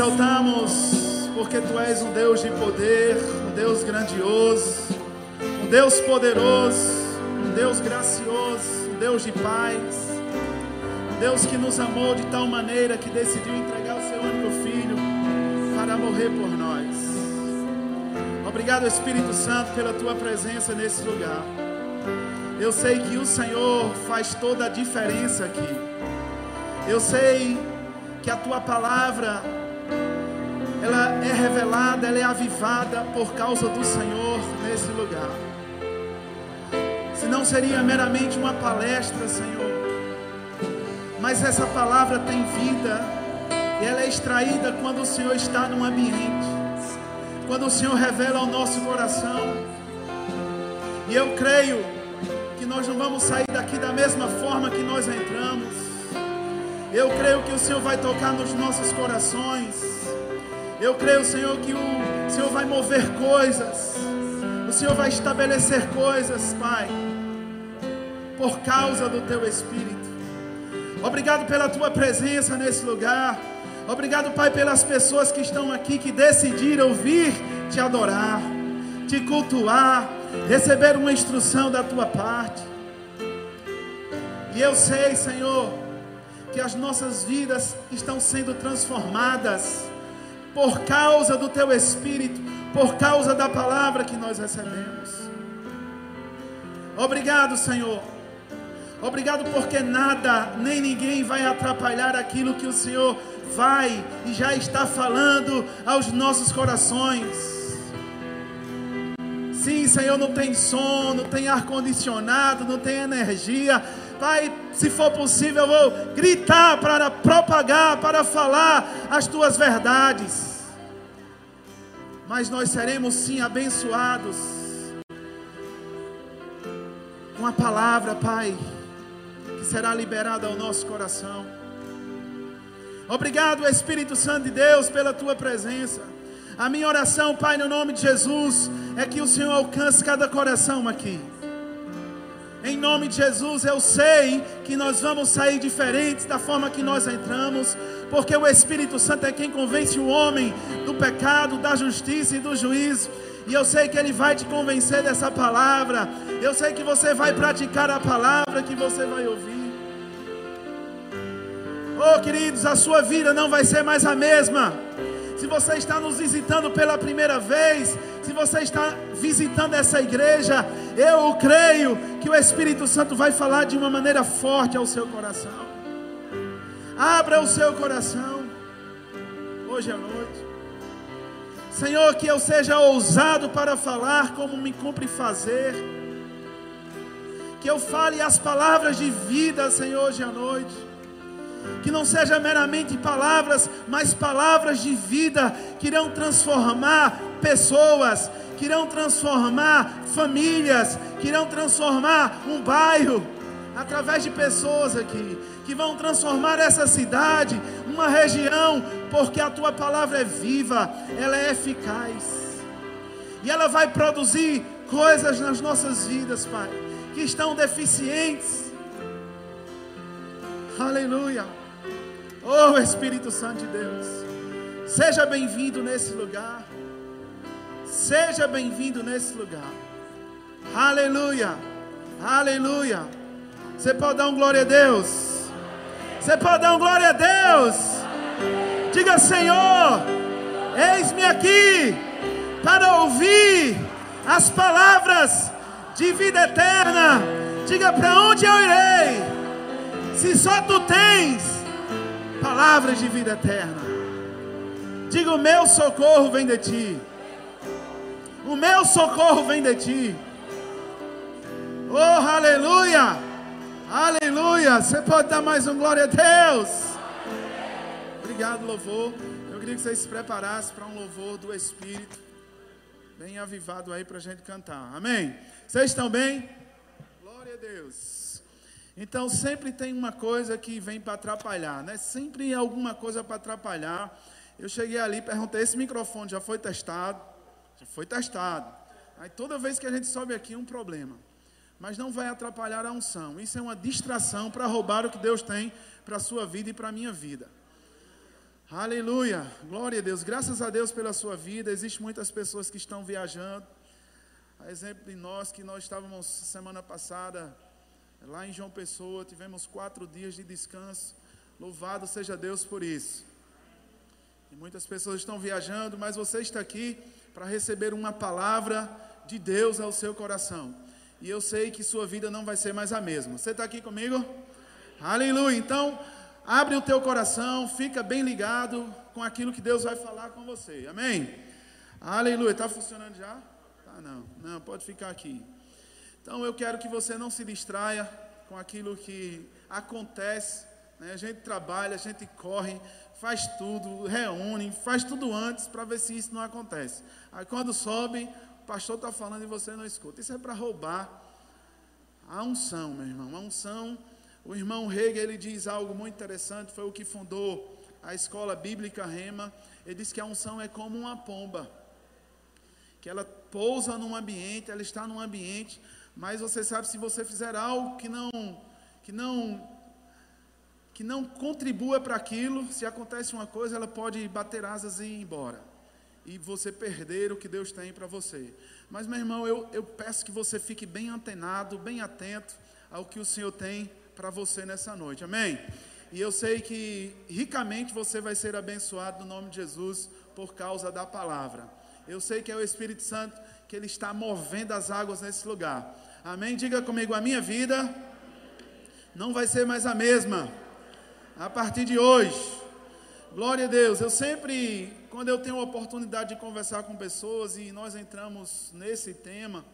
Exaltamos porque tu és um Deus de poder, um Deus grandioso, um Deus poderoso, um Deus gracioso, um Deus de paz. um Deus que nos amou de tal maneira que decidiu entregar o seu único filho para morrer por nós. Obrigado, Espírito Santo, pela tua presença nesse lugar. Eu sei que o Senhor faz toda a diferença aqui. Eu sei que a tua palavra ela é revelada, ela é avivada por causa do Senhor nesse lugar. Senão seria meramente uma palestra, Senhor. Mas essa palavra tem vida e ela é extraída quando o Senhor está num ambiente. Quando o Senhor revela ao nosso coração. E eu creio que nós não vamos sair daqui da mesma forma que nós entramos. Eu creio que o Senhor vai tocar nos nossos corações. Eu creio, Senhor, que o Senhor vai mover coisas. O Senhor vai estabelecer coisas, Pai, por causa do Teu Espírito. Obrigado pela Tua presença nesse lugar. Obrigado, Pai, pelas pessoas que estão aqui que decidiram vir te adorar, te cultuar, receber uma instrução da Tua parte. E eu sei, Senhor, que as nossas vidas estão sendo transformadas por causa do teu espírito, por causa da palavra que nós recebemos. Obrigado, Senhor. Obrigado porque nada nem ninguém vai atrapalhar aquilo que o Senhor vai e já está falando aos nossos corações. Sim, Senhor, não tem som, não tem ar-condicionado, não tem energia. Pai, se for possível, eu vou gritar para propagar, para falar as tuas verdades. Mas nós seremos sim abençoados com a palavra, Pai, que será liberada ao nosso coração. Obrigado, Espírito Santo de Deus, pela tua presença. A minha oração, Pai, no nome de Jesus, é que o Senhor alcance cada coração aqui. Em nome de Jesus, eu sei que nós vamos sair diferentes da forma que nós entramos, porque o Espírito Santo é quem convence o homem do pecado, da justiça e do juízo. E eu sei que Ele vai te convencer dessa palavra. Eu sei que você vai praticar a palavra que você vai ouvir. Oh, queridos, a sua vida não vai ser mais a mesma. Se você está nos visitando pela primeira vez, se você está visitando essa igreja, eu creio que o Espírito Santo vai falar de uma maneira forte ao seu coração. Abra o seu coração hoje à noite. Senhor, que eu seja ousado para falar como me cumpre fazer. Que eu fale as palavras de vida, Senhor, hoje à noite que não seja meramente palavras, mas palavras de vida que irão transformar pessoas, que irão transformar famílias, que irão transformar um bairro através de pessoas aqui, que vão transformar essa cidade, uma região, porque a tua palavra é viva, ela é eficaz. E ela vai produzir coisas nas nossas vidas, Pai, que estão deficientes Aleluia. Oh Espírito Santo de Deus. Seja bem-vindo nesse lugar. Seja bem-vindo nesse lugar. Aleluia. Aleluia. Você pode dar um glória a Deus. Você pode dar um glória a Deus. Diga, Senhor, eis-me aqui para ouvir as palavras de vida eterna. Diga para onde eu irei se só tu tens palavras de vida eterna. Diga: O meu socorro vem de ti. O meu socorro vem de ti. Oh, aleluia! Aleluia! Você pode dar mais um glória a Deus. Obrigado, louvor. Eu queria que vocês se preparassem para um louvor do Espírito, bem avivado aí para a gente cantar. Amém? Vocês estão bem? Glória a Deus. Então sempre tem uma coisa que vem para atrapalhar, né? Sempre alguma coisa para atrapalhar. Eu cheguei ali, perguntei: esse microfone já foi testado? Já foi testado. Aí toda vez que a gente sobe aqui, um problema. Mas não vai atrapalhar a unção. Isso é uma distração para roubar o que Deus tem para a sua vida e para a minha vida. Aleluia, glória a Deus. Graças a Deus pela sua vida. Existem muitas pessoas que estão viajando. A exemplo de nós, que nós estávamos semana passada lá em João Pessoa, tivemos quatro dias de descanso. Louvado seja Deus por isso. E muitas pessoas estão viajando, mas você está aqui para receber uma palavra de Deus ao seu coração. E eu sei que sua vida não vai ser mais a mesma. Você está aqui comigo? Aleluia. Então, Abre o teu coração, fica bem ligado com aquilo que Deus vai falar com você. Amém? Aleluia. Está funcionando já? Tá não. Não, pode ficar aqui. Então eu quero que você não se distraia com aquilo que acontece. Né? A gente trabalha, a gente corre, faz tudo, reúne, faz tudo antes para ver se isso não acontece. Aí quando sobe, o pastor está falando e você não escuta. Isso é para roubar a unção, meu irmão. A unção o irmão Hegel, ele diz algo muito interessante, foi o que fundou a escola bíblica Rema. Ele diz que a unção é como uma pomba, que ela pousa num ambiente, ela está num ambiente, mas você sabe se você fizer algo que não que não que não contribua para aquilo, se acontece uma coisa, ela pode bater asas e ir embora. E você perder o que Deus tem para você. Mas, meu irmão, eu, eu peço que você fique bem antenado, bem atento ao que o Senhor tem para você nessa noite, amém? E eu sei que ricamente você vai ser abençoado no nome de Jesus por causa da palavra. Eu sei que é o Espírito Santo que ele está movendo as águas nesse lugar. Amém? Diga comigo, a minha vida não vai ser mais a mesma a partir de hoje. Glória a Deus. Eu sempre, quando eu tenho a oportunidade de conversar com pessoas e nós entramos nesse tema,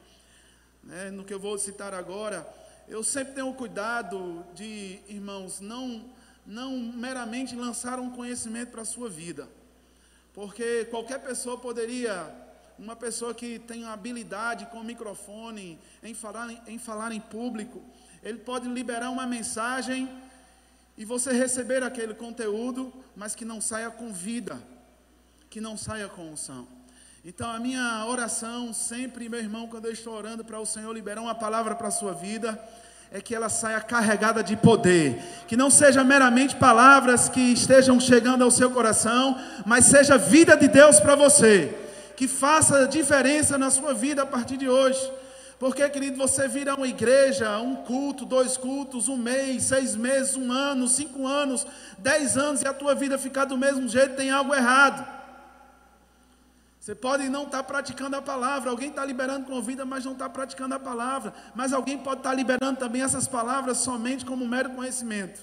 né, no que eu vou citar agora, eu sempre tenho cuidado de, irmãos, não, não meramente lançar um conhecimento para a sua vida, porque qualquer pessoa poderia, uma pessoa que tem habilidade com o microfone, em falar, em falar em público, ele pode liberar uma mensagem e você receber aquele conteúdo, mas que não saia com vida, que não saia com unção. Então, a minha oração sempre, meu irmão, quando eu estou orando para o Senhor liberar uma palavra para a sua vida, é que ela saia carregada de poder, que não seja meramente palavras que estejam chegando ao seu coração, mas seja vida de Deus para você, que faça diferença na sua vida a partir de hoje. Porque, querido, você vira uma igreja, um culto, dois cultos, um mês, seis meses, um ano, cinco anos, dez anos, e a tua vida ficar do mesmo jeito, tem algo errado. Você pode não estar tá praticando a palavra, alguém está liberando com vida, mas não está praticando a palavra. Mas alguém pode estar tá liberando também essas palavras somente como mero conhecimento.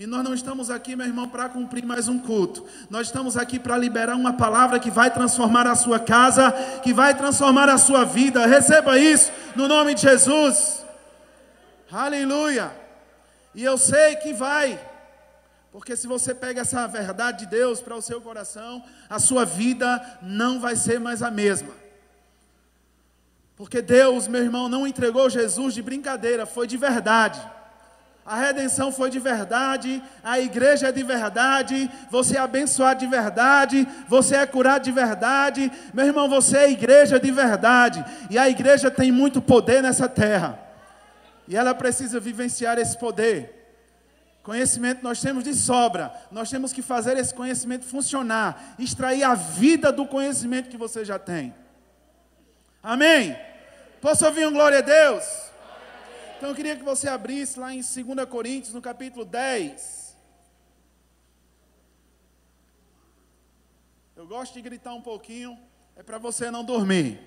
E nós não estamos aqui, meu irmão, para cumprir mais um culto. Nós estamos aqui para liberar uma palavra que vai transformar a sua casa, que vai transformar a sua vida. Receba isso no nome de Jesus. Aleluia. E eu sei que vai. Porque se você pega essa verdade de Deus para o seu coração, a sua vida não vai ser mais a mesma. Porque Deus, meu irmão, não entregou Jesus de brincadeira, foi de verdade. A redenção foi de verdade, a igreja é de verdade, você é abençoado de verdade, você é curado de verdade. Meu irmão, você é igreja de verdade. E a igreja tem muito poder nessa terra. E ela precisa vivenciar esse poder. Conhecimento nós temos de sobra. Nós temos que fazer esse conhecimento funcionar, extrair a vida do conhecimento que você já tem. Amém? Posso ouvir um glória a Deus? Então eu queria que você abrisse lá em 2 Coríntios, no capítulo 10. Eu gosto de gritar um pouquinho, é para você não dormir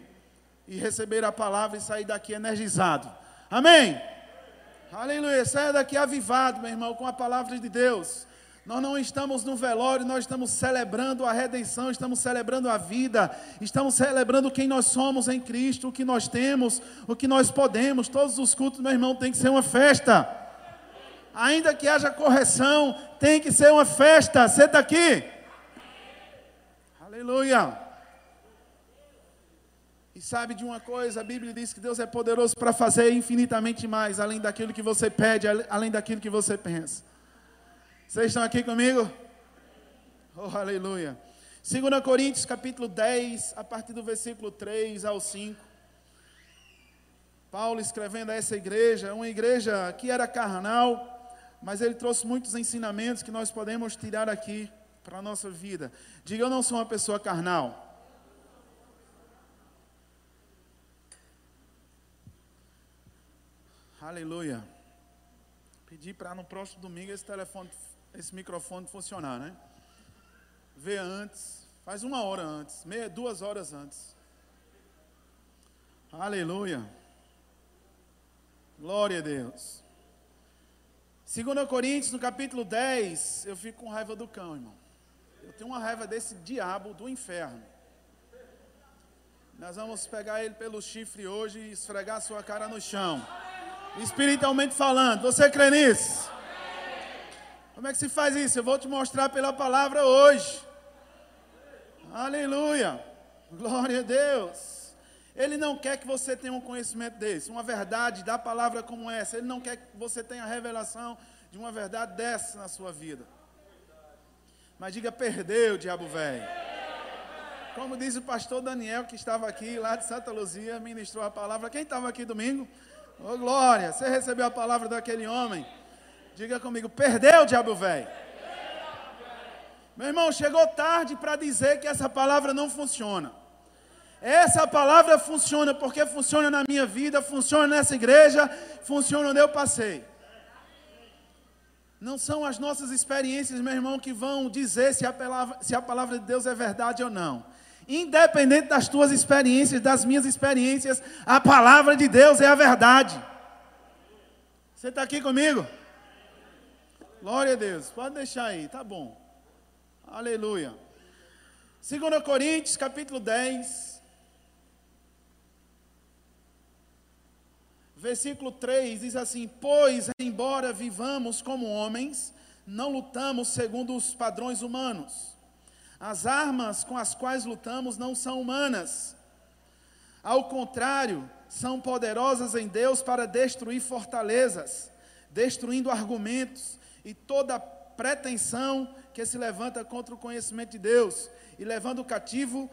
e receber a palavra e sair daqui energizado. Amém? Aleluia. Saia daqui avivado, meu irmão, com a palavra de Deus. Nós não estamos no velório, nós estamos celebrando a redenção, estamos celebrando a vida, estamos celebrando quem nós somos em Cristo, o que nós temos, o que nós podemos. Todos os cultos, meu irmão, tem que ser uma festa. Ainda que haja correção, tem que ser uma festa. Você está aqui? Aleluia. E sabe de uma coisa, a Bíblia diz que Deus é poderoso para fazer infinitamente mais, além daquilo que você pede, além daquilo que você pensa. Vocês estão aqui comigo? Oh, aleluia. 2 Coríntios capítulo 10, a partir do versículo 3 ao 5. Paulo escrevendo a essa igreja, uma igreja que era carnal, mas ele trouxe muitos ensinamentos que nós podemos tirar aqui para a nossa vida. Diga, eu não sou uma pessoa carnal. Aleluia. Pedi para no próximo domingo esse telefone, esse microfone funcionar, né? Vê antes, faz uma hora antes, meia, duas horas antes. Aleluia. Glória a Deus. 2 Coríntios, no capítulo 10, eu fico com raiva do cão, irmão. Eu tenho uma raiva desse diabo do inferno. Nós vamos pegar ele pelo chifre hoje e esfregar sua cara no chão. Espiritualmente falando, você crê nisso? Como é que se faz isso? Eu vou te mostrar pela palavra hoje. Aleluia. Glória a Deus. Ele não quer que você tenha um conhecimento desse, uma verdade da palavra como essa. Ele não quer que você tenha a revelação de uma verdade dessa na sua vida. Mas diga, perdeu, diabo velho. Como diz o pastor Daniel, que estava aqui, lá de Santa Luzia, ministrou a palavra. Quem estava aqui domingo? Ô oh, glória, você recebeu a palavra daquele homem? Diga comigo, perdeu, diabo velho. Meu irmão, chegou tarde para dizer que essa palavra não funciona. Essa palavra funciona porque funciona na minha vida, funciona nessa igreja, funciona onde eu passei. Não são as nossas experiências, meu irmão, que vão dizer se a palavra, se a palavra de Deus é verdade ou não. Independente das tuas experiências, das minhas experiências, a palavra de Deus é a verdade. Você está aqui comigo? Glória a Deus. Pode deixar aí, tá bom. Aleluia. 2 Coríntios, capítulo 10. Versículo 3 diz assim: Pois, embora vivamos como homens, não lutamos segundo os padrões humanos. As armas com as quais lutamos não são humanas. Ao contrário, são poderosas em Deus para destruir fortalezas, destruindo argumentos e toda pretensão que se levanta contra o conhecimento de Deus, e levando cativo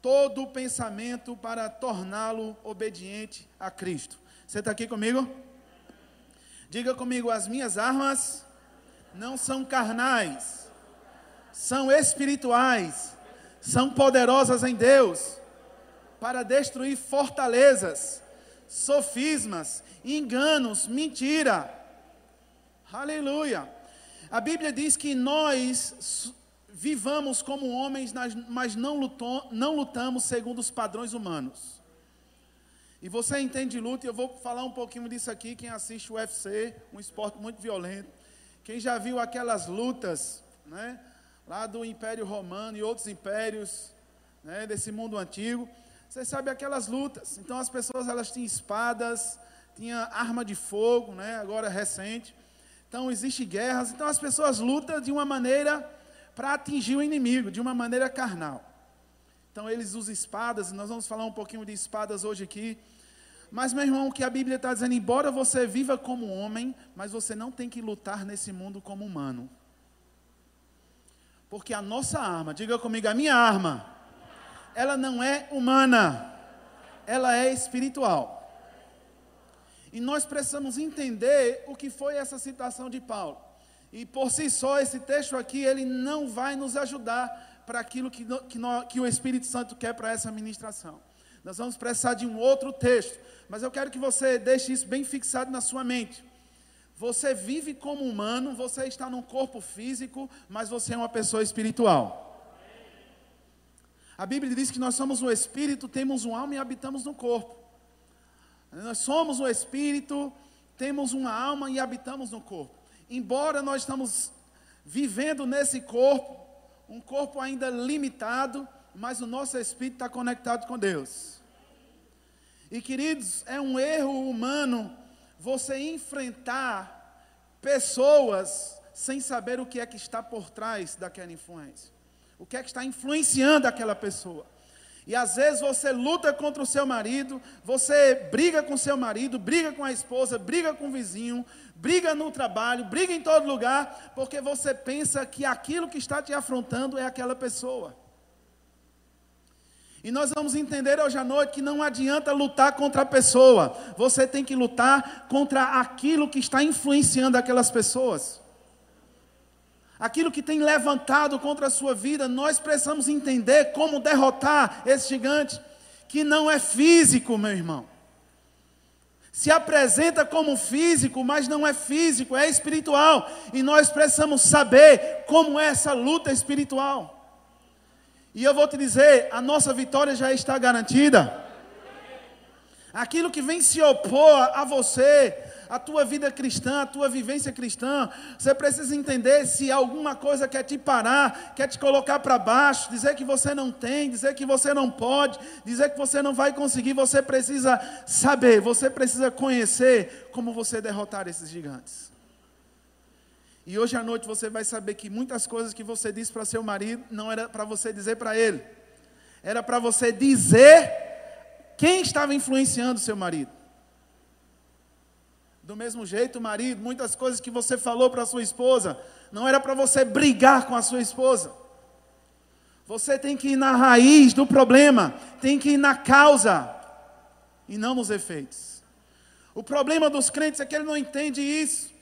todo o pensamento para torná-lo obediente a Cristo. Você está aqui comigo? Diga comigo: as minhas armas não são carnais, são espirituais, são poderosas em Deus para destruir fortalezas, sofismas, enganos, mentira. Aleluia. A Bíblia diz que nós vivamos como homens, mas não, não lutamos segundo os padrões humanos. E você entende luta, e eu vou falar um pouquinho disso aqui. Quem assiste o UFC, um esporte muito violento. Quem já viu aquelas lutas, né? Lá do Império Romano e outros impérios, né? Desse mundo antigo. Você sabe aquelas lutas. Então as pessoas elas tinham espadas, tinha arma de fogo, né? Agora recente. Então existe guerras. Então as pessoas lutam de uma maneira para atingir o inimigo, de uma maneira carnal. Então eles usam espadas, e nós vamos falar um pouquinho de espadas hoje aqui. Mas, meu irmão, o que a Bíblia está dizendo, embora você viva como homem, mas você não tem que lutar nesse mundo como humano. Porque a nossa arma, diga comigo, a minha arma, ela não é humana, ela é espiritual. E nós precisamos entender o que foi essa citação de Paulo. E por si só, esse texto aqui, ele não vai nos ajudar para aquilo que, que, que o Espírito Santo quer para essa ministração. Nós vamos precisar de um outro texto. Mas eu quero que você deixe isso bem fixado na sua mente. Você vive como humano, você está num corpo físico, mas você é uma pessoa espiritual. A Bíblia diz que nós somos o espírito, temos uma alma e habitamos no corpo. Nós somos o espírito, temos uma alma e habitamos no corpo. Embora nós estamos vivendo nesse corpo, um corpo ainda limitado, mas o nosso espírito está conectado com Deus. E queridos, é um erro humano você enfrentar pessoas sem saber o que é que está por trás daquela influência. O que é que está influenciando aquela pessoa. E às vezes você luta contra o seu marido, você briga com o seu marido, briga com a esposa, briga com o vizinho, briga no trabalho, briga em todo lugar, porque você pensa que aquilo que está te afrontando é aquela pessoa. E nós vamos entender hoje à noite que não adianta lutar contra a pessoa, você tem que lutar contra aquilo que está influenciando aquelas pessoas. Aquilo que tem levantado contra a sua vida, nós precisamos entender como derrotar esse gigante, que não é físico, meu irmão. Se apresenta como físico, mas não é físico, é espiritual. E nós precisamos saber como é essa luta espiritual. E eu vou te dizer, a nossa vitória já está garantida. Aquilo que vem se opor a você, a tua vida cristã, a tua vivência cristã, você precisa entender se alguma coisa quer te parar, quer te colocar para baixo, dizer que você não tem, dizer que você não pode, dizer que você não vai conseguir, você precisa saber, você precisa conhecer como você derrotar esses gigantes. E hoje à noite você vai saber que muitas coisas que você disse para seu marido não era para você dizer para ele, era para você dizer quem estava influenciando seu marido. Do mesmo jeito, marido, muitas coisas que você falou para sua esposa, não era para você brigar com a sua esposa. Você tem que ir na raiz do problema, tem que ir na causa e não nos efeitos. O problema dos crentes é que ele não entende isso.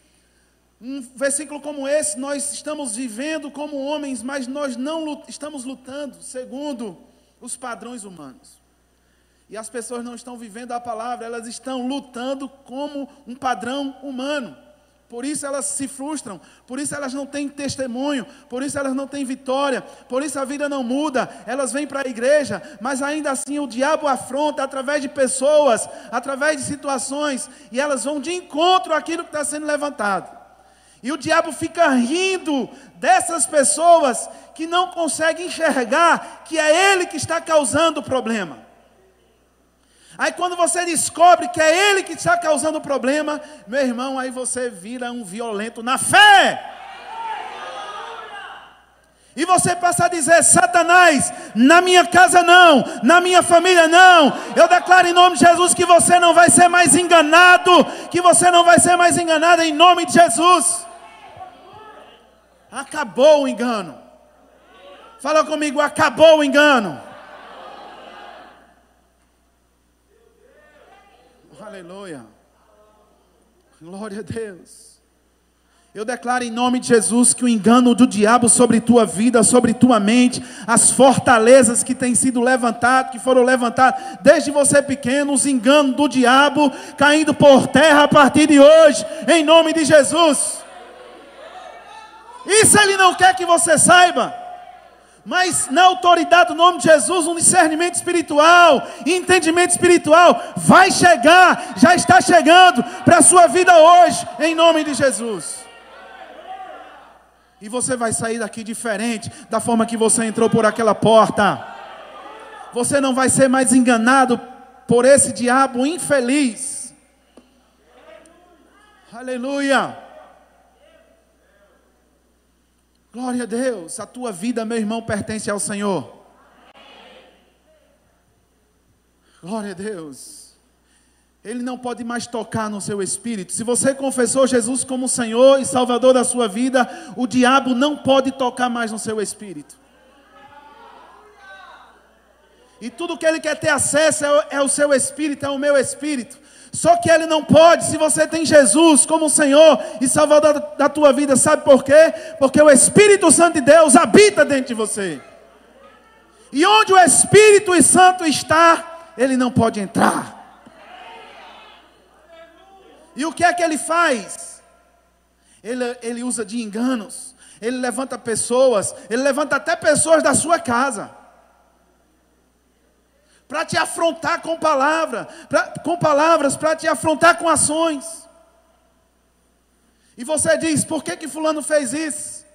Um versículo como esse, nós estamos vivendo como homens, mas nós não estamos lutando segundo os padrões humanos. E as pessoas não estão vivendo a palavra, elas estão lutando como um padrão humano. Por isso elas se frustram, por isso elas não têm testemunho, por isso elas não têm vitória, por isso a vida não muda. Elas vêm para a igreja, mas ainda assim o diabo afronta através de pessoas, através de situações, e elas vão de encontro àquilo que está sendo levantado. E o diabo fica rindo dessas pessoas que não conseguem enxergar que é ele que está causando o problema. Aí quando você descobre que é ele que está causando o problema, meu irmão, aí você vira um violento na fé. E você passa a dizer: Satanás, na minha casa não, na minha família não. Eu declaro em nome de Jesus que você não vai ser mais enganado, que você não vai ser mais enganado em nome de Jesus. Acabou o engano. Fala comigo, acabou o engano. Aleluia. Glória a Deus. Eu declaro em nome de Jesus que o engano do diabo sobre tua vida, sobre tua mente, as fortalezas que têm sido levantadas, que foram levantadas desde você pequeno, os enganos do diabo caindo por terra a partir de hoje, em nome de Jesus. Isso ele não quer que você saiba. Mas na autoridade do nome de Jesus, um discernimento espiritual, entendimento espiritual, vai chegar, já está chegando para a sua vida hoje, em nome de Jesus. E você vai sair daqui diferente da forma que você entrou por aquela porta. Você não vai ser mais enganado por esse diabo infeliz. Aleluia. Glória a Deus, a tua vida, meu irmão, pertence ao Senhor. Glória a Deus. Ele não pode mais tocar no seu espírito. Se você confessou Jesus como Senhor e Salvador da sua vida, o diabo não pode tocar mais no seu espírito. E tudo que ele quer ter acesso é o, é o seu espírito, é o meu espírito. Só que ele não pode se você tem Jesus como Senhor e Salvador da tua vida. Sabe por quê? Porque o Espírito Santo de Deus habita dentro de você. E onde o Espírito Santo está, ele não pode entrar. E o que é que ele faz? Ele, ele usa de enganos, ele levanta pessoas, ele levanta até pessoas da sua casa para te afrontar com palavra, pra, com palavras, para te afrontar com ações. E você diz: por que que fulano fez isso?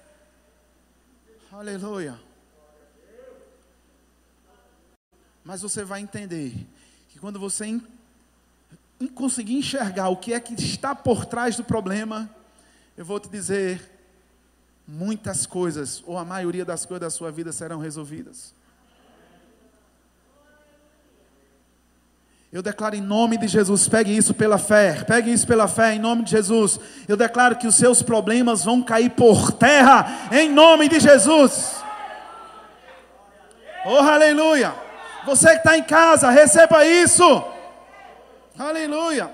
Aleluia. Mas você vai entender que quando você in, in, conseguir enxergar o que é que está por trás do problema, eu vou te dizer, muitas coisas, ou a maioria das coisas da sua vida serão resolvidas. Eu declaro em nome de Jesus, pegue isso pela fé, pegue isso pela fé em nome de Jesus. Eu declaro que os seus problemas vão cair por terra em nome de Jesus. Oh, aleluia! Você que está em casa, receba isso. Aleluia!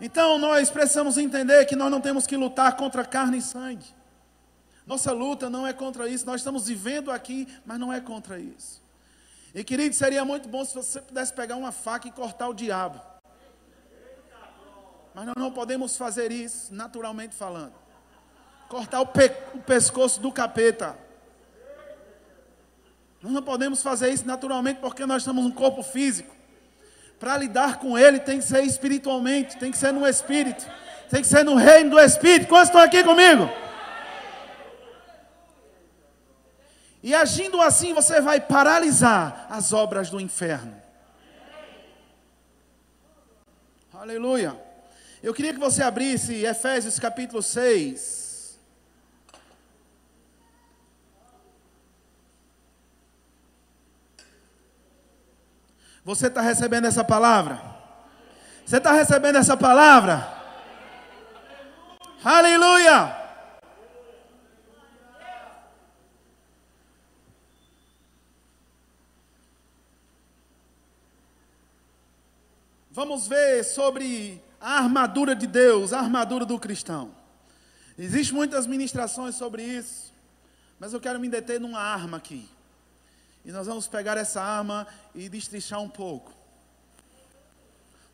Então nós precisamos entender que nós não temos que lutar contra carne e sangue. Nossa luta não é contra isso. Nós estamos vivendo aqui, mas não é contra isso. E querido, seria muito bom se você pudesse pegar uma faca e cortar o diabo. Mas nós não podemos fazer isso naturalmente falando. Cortar o, pe o pescoço do capeta. Nós não podemos fazer isso naturalmente porque nós temos um corpo físico. Para lidar com ele tem que ser espiritualmente, tem que ser no espírito, tem que ser no reino do espírito. Quantos estão aqui comigo? E agindo assim, você vai paralisar as obras do inferno. Aleluia. Eu queria que você abrisse Efésios capítulo 6. Você está recebendo essa palavra? Você está recebendo essa palavra? Aleluia! Vamos ver sobre a armadura de Deus, a armadura do cristão. Existem muitas ministrações sobre isso, mas eu quero me deter numa arma aqui. E nós vamos pegar essa arma e destrinchar um pouco.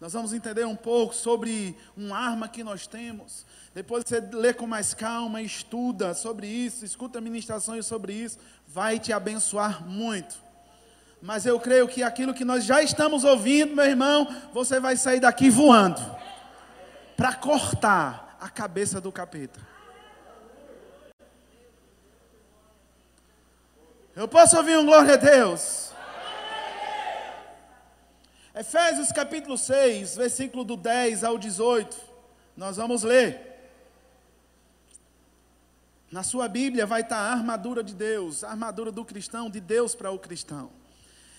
Nós vamos entender um pouco sobre uma arma que nós temos. Depois você lê com mais calma, estuda sobre isso, escuta ministrações sobre isso, vai te abençoar muito. Mas eu creio que aquilo que nós já estamos ouvindo, meu irmão, você vai sair daqui voando para cortar a cabeça do capeta. Eu posso ouvir um glória a Deus? Efésios capítulo 6, versículo do 10 ao 18. Nós vamos ler. Na sua Bíblia vai estar a armadura de Deus, a armadura do cristão, de Deus para o cristão.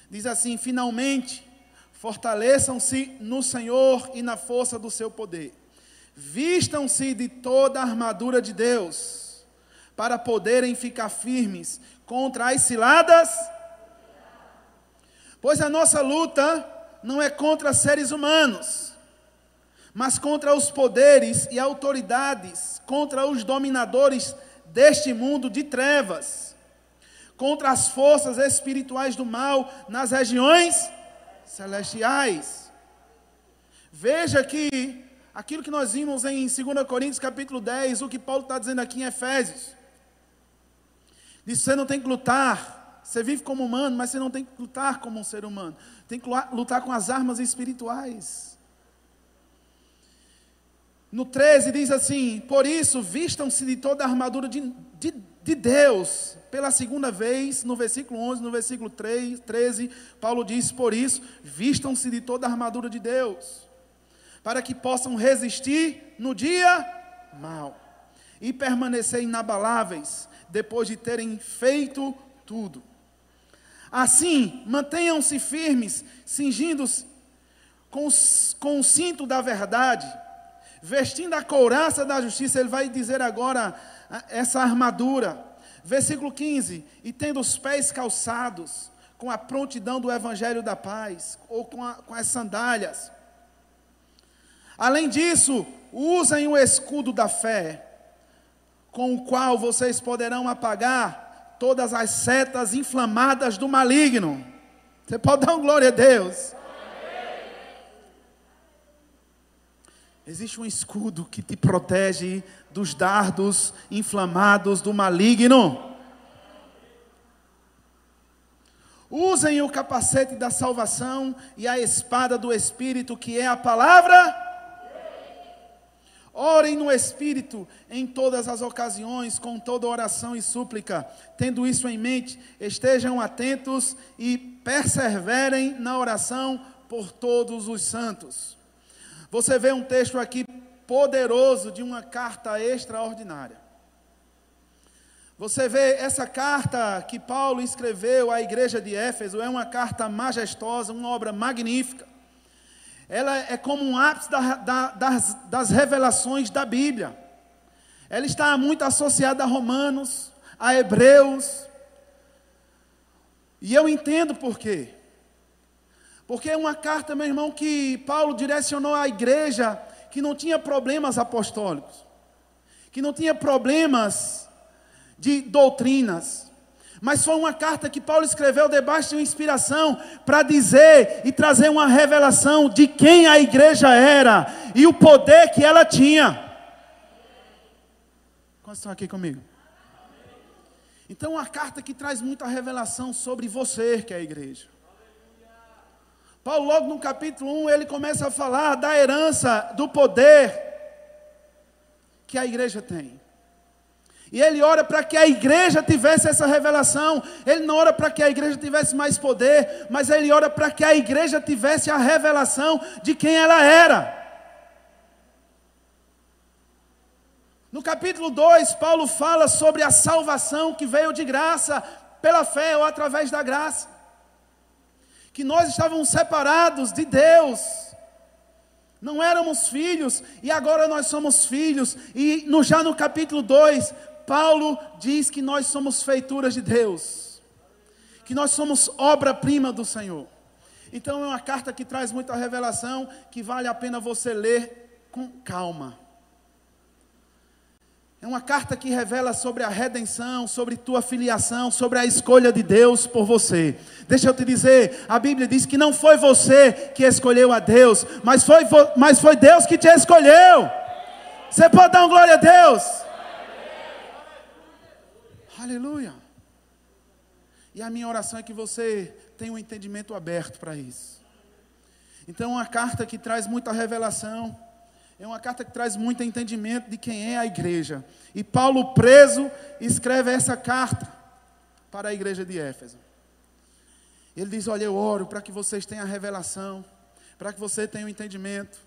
Diz assim: finalmente, fortaleçam-se no Senhor e na força do seu poder. Vistam-se de toda a armadura de Deus, para poderem ficar firmes contra as ciladas? Pois a nossa luta não é contra seres humanos, mas contra os poderes e autoridades, contra os dominadores deste mundo de trevas, contra as forças espirituais do mal nas regiões celestiais. Veja que aquilo que nós vimos em 2 Coríntios capítulo 10, o que Paulo está dizendo aqui em Efésios. Diz: você não tem que lutar. Você vive como humano, mas você não tem que lutar como um ser humano. Tem que lutar com as armas espirituais. No 13 diz assim: Por isso, vistam-se de toda a armadura de, de, de, Deus. Pela segunda vez, no versículo 11, no versículo 3, 13, Paulo diz: Por isso, vistam-se de toda a armadura de Deus, para que possam resistir no dia mal e permanecer inabaláveis depois de terem feito tudo. Assim, mantenham-se firmes, cingindo-se com, com o cinto da verdade, vestindo a couraça da justiça. Ele vai dizer agora essa armadura. Versículo 15: E tendo os pés calçados, com a prontidão do evangelho da paz, ou com, a, com as sandálias. Além disso, usem o escudo da fé com o qual vocês poderão apagar todas as setas inflamadas do maligno. Você pode dar um glória a Deus. Existe um escudo que te protege dos dardos inflamados do maligno. Usem o capacete da salvação e a espada do Espírito, que é a palavra Orem no Espírito em todas as ocasiões, com toda oração e súplica. Tendo isso em mente, estejam atentos e perseverem na oração por todos os santos. Você vê um texto aqui poderoso de uma carta extraordinária. Você vê essa carta que Paulo escreveu à igreja de Éfeso, é uma carta majestosa, uma obra magnífica ela é como um ápice da, da, das, das revelações da Bíblia. Ela está muito associada a Romanos, a Hebreus. E eu entendo por quê. Porque é uma carta, meu irmão, que Paulo direcionou à igreja que não tinha problemas apostólicos, que não tinha problemas de doutrinas. Mas foi uma carta que Paulo escreveu debaixo de uma inspiração para dizer e trazer uma revelação de quem a igreja era e o poder que ela tinha. Quantos estão aqui comigo? Então, uma carta que traz muita revelação sobre você, que é a igreja. Paulo, logo no capítulo 1, ele começa a falar da herança, do poder que a igreja tem. E ele ora para que a igreja tivesse essa revelação. Ele não ora para que a igreja tivesse mais poder, mas ele ora para que a igreja tivesse a revelação de quem ela era. No capítulo 2, Paulo fala sobre a salvação que veio de graça, pela fé ou através da graça. Que nós estávamos separados de Deus, não éramos filhos, e agora nós somos filhos. E no, já no capítulo 2, Paulo diz que nós somos feituras de Deus, que nós somos obra-prima do Senhor. Então é uma carta que traz muita revelação, que vale a pena você ler com calma. É uma carta que revela sobre a redenção, sobre tua filiação, sobre a escolha de Deus por você. Deixa eu te dizer, a Bíblia diz que não foi você que escolheu a Deus, mas foi, mas foi Deus que te escolheu. Você pode dar uma glória a Deus? Aleluia. E a minha oração é que você tenha um entendimento aberto para isso. Então, uma carta que traz muita revelação é uma carta que traz muito entendimento de quem é a igreja. E Paulo, preso, escreve essa carta para a igreja de Éfeso. Ele diz: Olha, eu oro para que vocês tenham a revelação, para que você tenha o entendimento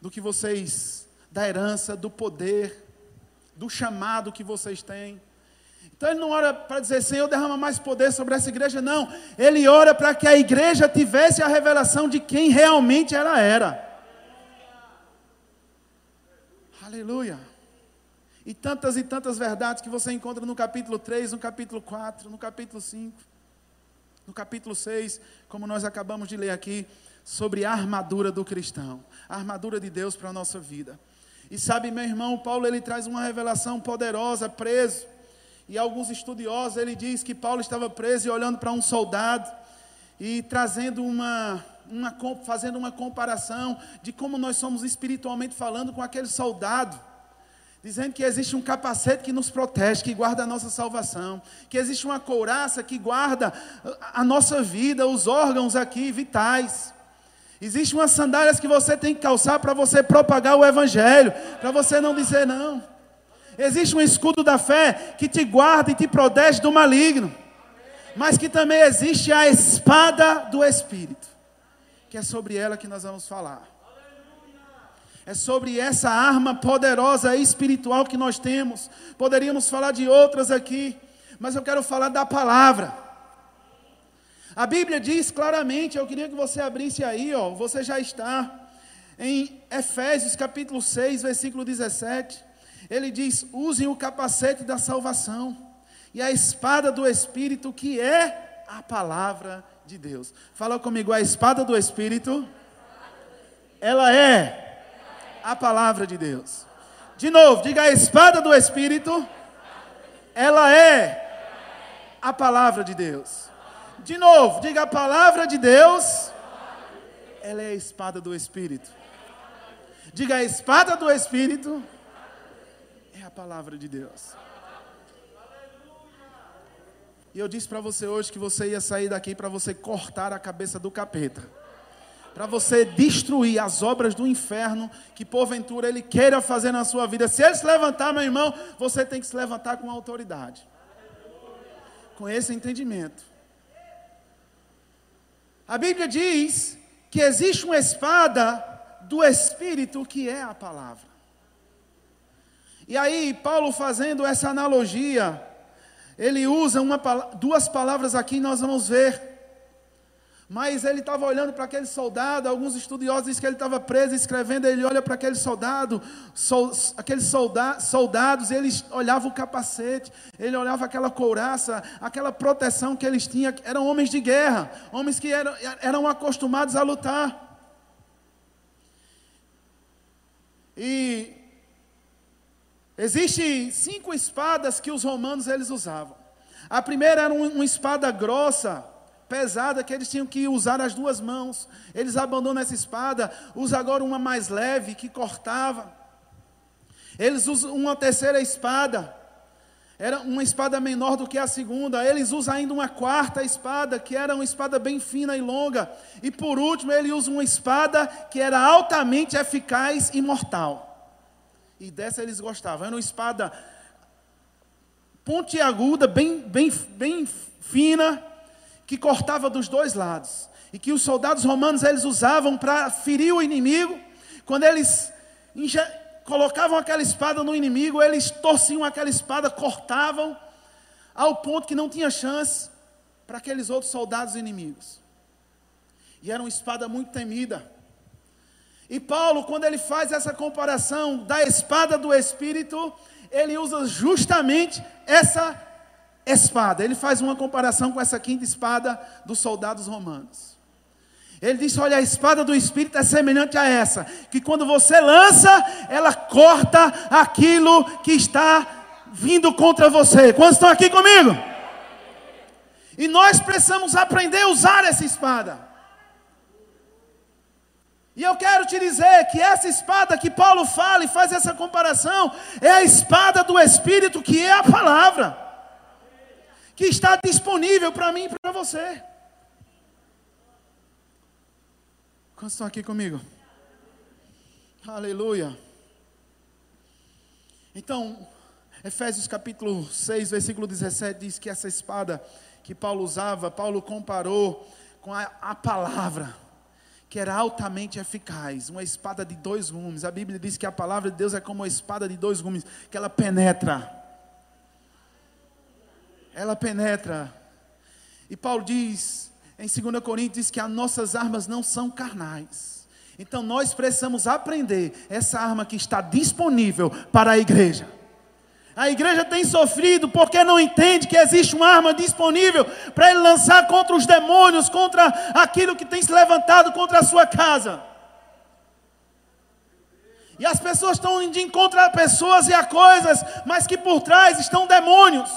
do que vocês, da herança, do poder, do chamado que vocês têm. Então ele não ora para dizer, Senhor, derrama mais poder sobre essa igreja, não. Ele ora para que a igreja tivesse a revelação de quem realmente ela era. Aleluia. E tantas e tantas verdades que você encontra no capítulo 3, no capítulo 4, no capítulo 5, no capítulo 6, como nós acabamos de ler aqui, sobre a armadura do cristão, a armadura de Deus para a nossa vida. E sabe, meu irmão, Paulo ele traz uma revelação poderosa, preso. E alguns estudiosos, ele diz que Paulo estava preso e olhando para um soldado e trazendo uma uma, fazendo uma comparação de como nós somos espiritualmente falando com aquele soldado. Dizendo que existe um capacete que nos protege, que guarda a nossa salvação, que existe uma couraça que guarda a nossa vida, os órgãos aqui vitais. Existe umas sandálias que você tem que calçar para você propagar o Evangelho, para você não dizer não. Existe um escudo da fé que te guarda e te protege do maligno, mas que também existe a espada do Espírito que é sobre ela que nós vamos falar. É sobre essa arma poderosa espiritual que nós temos. Poderíamos falar de outras aqui, mas eu quero falar da palavra. A Bíblia diz claramente, eu queria que você abrisse aí, ó, você já está em Efésios capítulo 6, versículo 17. Ele diz: "Usem o capacete da salvação e a espada do espírito, que é a palavra de Deus. Fala comigo, a espada do Espírito, ela é a palavra de Deus. De novo, diga a espada do Espírito, ela é a palavra de Deus. De novo, diga a palavra de Deus, ela é a espada do Espírito. Diga a espada do Espírito, é a palavra de Deus. E eu disse para você hoje que você ia sair daqui para você cortar a cabeça do capeta. Para você destruir as obras do inferno que porventura ele queira fazer na sua vida. Se ele se levantar, meu irmão, você tem que se levantar com autoridade. Com esse entendimento. A Bíblia diz que existe uma espada do Espírito que é a palavra. E aí, Paulo fazendo essa analogia ele usa uma, duas palavras aqui, nós vamos ver. Mas ele estava olhando para aquele soldado, alguns estudiosos dizem que ele estava preso escrevendo, ele olha para aquele soldado, sol, aqueles solda, soldados, eles olhavam o capacete, ele olhava aquela couraça, aquela proteção que eles tinham, eram homens de guerra, homens que eram, eram acostumados a lutar. Existem cinco espadas que os romanos eles usavam. A primeira era uma espada grossa, pesada, que eles tinham que usar as duas mãos. Eles abandonam essa espada, usam agora uma mais leve, que cortava. Eles usam uma terceira espada, era uma espada menor do que a segunda. Eles usam ainda uma quarta espada, que era uma espada bem fina e longa. E por último, ele usa uma espada que era altamente eficaz e mortal. E dessa eles gostavam. Era uma espada pontiaguda, bem, bem, bem fina, que cortava dos dois lados. E que os soldados romanos eles usavam para ferir o inimigo. Quando eles colocavam aquela espada no inimigo, eles torciam aquela espada, cortavam, ao ponto que não tinha chance para aqueles outros soldados inimigos. E era uma espada muito temida. E Paulo, quando ele faz essa comparação da espada do Espírito, ele usa justamente essa espada. Ele faz uma comparação com essa quinta espada dos soldados romanos. Ele disse: Olha, a espada do Espírito é semelhante a essa, que quando você lança, ela corta aquilo que está vindo contra você. Quantos estão aqui comigo? E nós precisamos aprender a usar essa espada. E eu quero te dizer que essa espada que Paulo fala e faz essa comparação é a espada do Espírito, que é a palavra, que está disponível para mim e para você. Quantos estão aqui comigo? Aleluia. Então, Efésios capítulo 6, versículo 17 diz que essa espada que Paulo usava, Paulo comparou com a, a palavra que era altamente eficaz, uma espada de dois gumes. A Bíblia diz que a palavra de Deus é como uma espada de dois gumes, que ela penetra. Ela penetra. E Paulo diz, em 2 Coríntios, que as nossas armas não são carnais. Então nós precisamos aprender essa arma que está disponível para a igreja. A igreja tem sofrido porque não entende que existe uma arma disponível para ele lançar contra os demônios, contra aquilo que tem se levantado contra a sua casa. E as pessoas estão indo a pessoas e a coisas, mas que por trás estão demônios.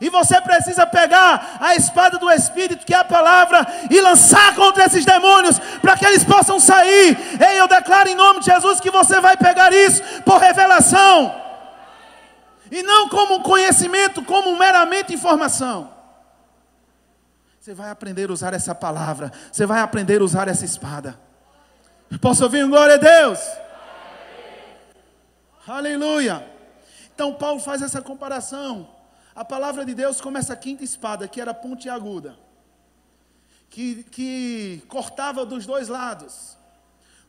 E você precisa pegar a espada do Espírito, que é a palavra, e lançar contra esses demônios, para que eles possam sair. Ei, eu declaro em nome de Jesus que você vai pegar isso por revelação e não como conhecimento, como meramente informação. Você vai aprender a usar essa palavra, você vai aprender a usar essa espada. Posso ouvir um glória a Deus? Aleluia. Então Paulo faz essa comparação. A palavra de Deus como essa quinta espada, que era pontiaguda, que, que cortava dos dois lados.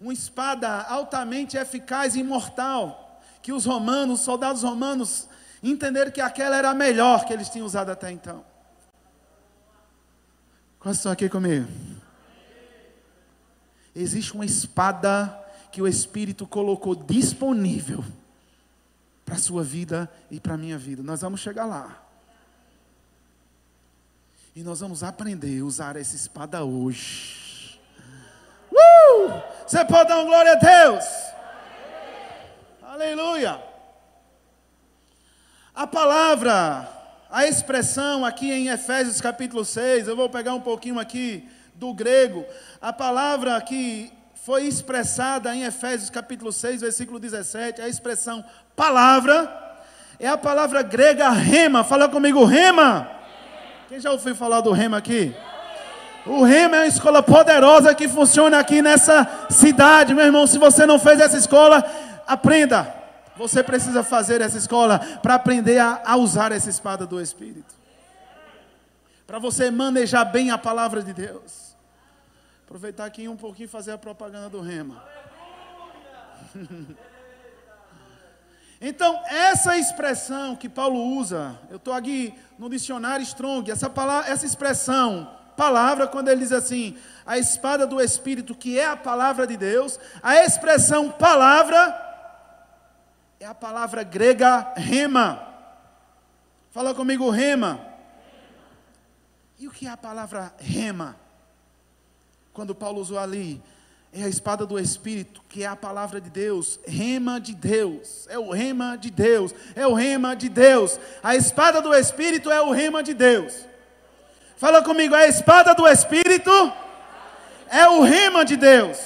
Uma espada altamente eficaz e imortal que os romanos, os soldados romanos, entenderam que aquela era a melhor que eles tinham usado até então. Quantos estão aqui comigo? Existe uma espada que o Espírito colocou disponível para a sua vida e para a minha vida. Nós vamos chegar lá. E nós vamos aprender a usar essa espada hoje. Uh! Você pode dar uma glória a Deus? Aleluia. A palavra, a expressão aqui em Efésios capítulo 6, eu vou pegar um pouquinho aqui do grego. A palavra que foi expressada em Efésios capítulo 6, versículo 17, a expressão palavra, é a palavra grega rema. Fala comigo, rema. Quem já ouviu falar do rema aqui? O Rema é uma escola poderosa que funciona aqui nessa cidade, meu irmão. Se você não fez essa escola, aprenda. Você precisa fazer essa escola para aprender a, a, usar essa espada do Espírito. Para você manejar bem a palavra de Deus. Aproveitar aqui um pouquinho e fazer a propaganda do Rema. então, essa expressão que Paulo usa, eu estou aqui no dicionário Strong, essa, palavra, essa expressão, palavra, quando ele diz assim, a espada do Espírito, que é a palavra de Deus, a expressão palavra é a palavra grega rema. Fala comigo, rema. E o que é a palavra rema? Quando Paulo usou ali, é a espada do Espírito, que é a palavra de Deus, rema de Deus, é o rema de Deus, é o rema de Deus. A espada do Espírito é o rema de Deus. Fala comigo, a espada do Espírito é o rema de Deus.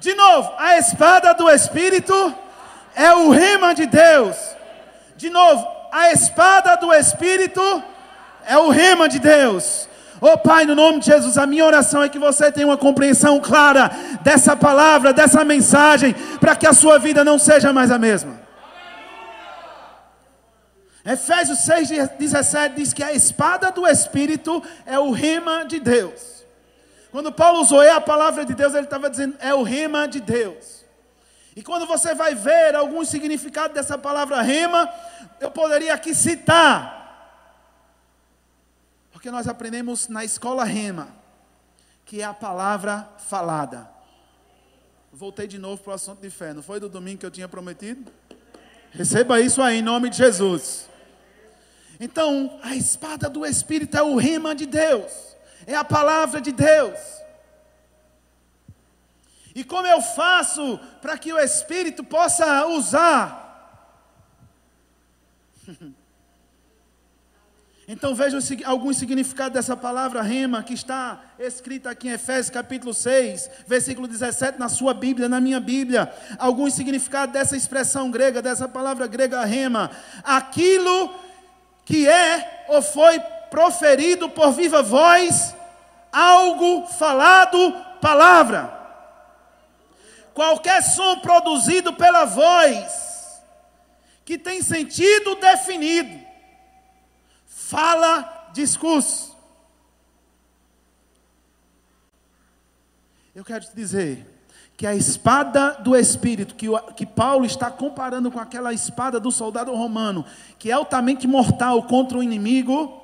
De novo, a espada do Espírito é o rema de Deus. De novo, a espada do Espírito é o rema de Deus. Oh Pai, no nome de Jesus, a minha oração é que você tenha uma compreensão clara dessa palavra, dessa mensagem, para que a sua vida não seja mais a mesma. Efésios 6,17 diz que a espada do Espírito é o rema de Deus. Quando Paulo usou é a palavra de Deus, ele estava dizendo é o rema de Deus. E quando você vai ver algum significado dessa palavra rema, eu poderia aqui citar porque nós aprendemos na escola rema, que é a palavra falada. Voltei de novo para o assunto de fé. Não foi do domingo que eu tinha prometido? Receba isso aí em nome de Jesus. Então, a espada do Espírito é o rema de Deus, é a palavra de Deus. E como eu faço para que o Espírito possa usar? Então veja alguns significados dessa palavra rema que está escrita aqui em Efésios capítulo 6, versículo 17 na sua Bíblia, na minha Bíblia. Alguns significados dessa expressão grega, dessa palavra grega rema. Aquilo que é ou foi proferido por viva voz, algo falado, palavra. Qualquer som produzido pela voz que tem sentido definido fala, discurso. Eu quero te dizer que a espada do Espírito, que, que Paulo está comparando com aquela espada do soldado romano, que é altamente mortal contra o inimigo,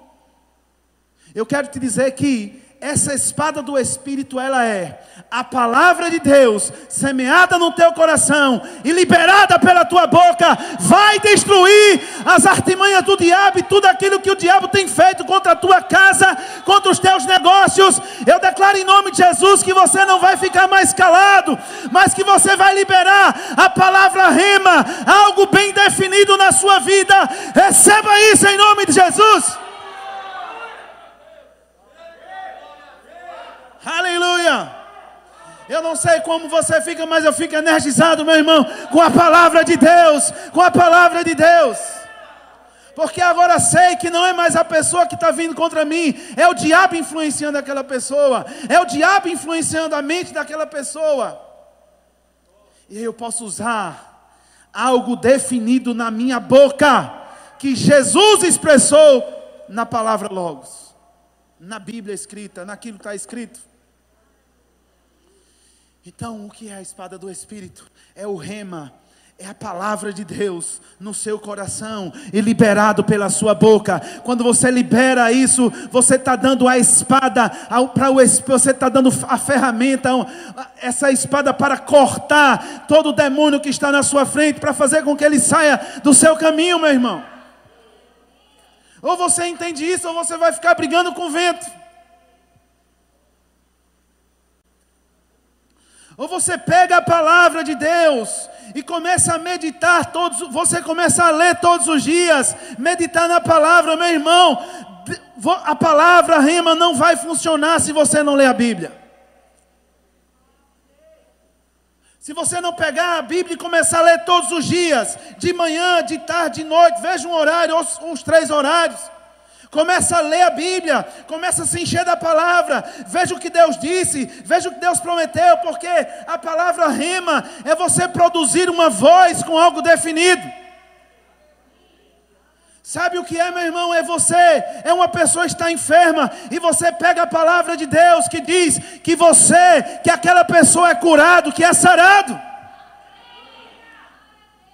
eu quero te dizer que essa espada do Espírito, ela é a palavra de Deus, semeada no teu coração e liberada pela tua boca, vai destruir as artimanhas do diabo e tudo aquilo que o diabo tem feito contra a tua casa, contra os teus negócios. Eu declaro em nome de Jesus que você não vai ficar mais calado, mas que você vai liberar a palavra rema, algo bem definido na sua vida. Receba isso em nome de Jesus. Aleluia. Eu não sei como você fica, mas eu fico energizado, meu irmão, com a palavra de Deus, com a palavra de Deus. Porque agora sei que não é mais a pessoa que está vindo contra mim, é o diabo influenciando aquela pessoa, é o diabo influenciando a mente daquela pessoa. E eu posso usar algo definido na minha boca, que Jesus expressou na palavra Logos, na Bíblia escrita, naquilo que está escrito. Então, o que é a espada do Espírito? É o rema, é a palavra de Deus no seu coração e liberado pela sua boca. Quando você libera isso, você está dando a espada para o você está dando a ferramenta, essa espada para cortar todo o demônio que está na sua frente, para fazer com que ele saia do seu caminho, meu irmão. Ou você entende isso, ou você vai ficar brigando com o vento. Ou você pega a palavra de Deus e começa a meditar todos, você começa a ler todos os dias, meditar na palavra, meu irmão. A palavra rema não vai funcionar se você não ler a Bíblia. Se você não pegar a Bíblia e começar a ler todos os dias, de manhã, de tarde, de noite, veja um horário, uns três horários. Começa a ler a Bíblia, começa a se encher da palavra, veja o que Deus disse, veja o que Deus prometeu, porque a palavra rema é você produzir uma voz com algo definido. Sabe o que é, meu irmão? É você, é uma pessoa que está enferma e você pega a palavra de Deus que diz que você, que aquela pessoa é curado, que é sarado.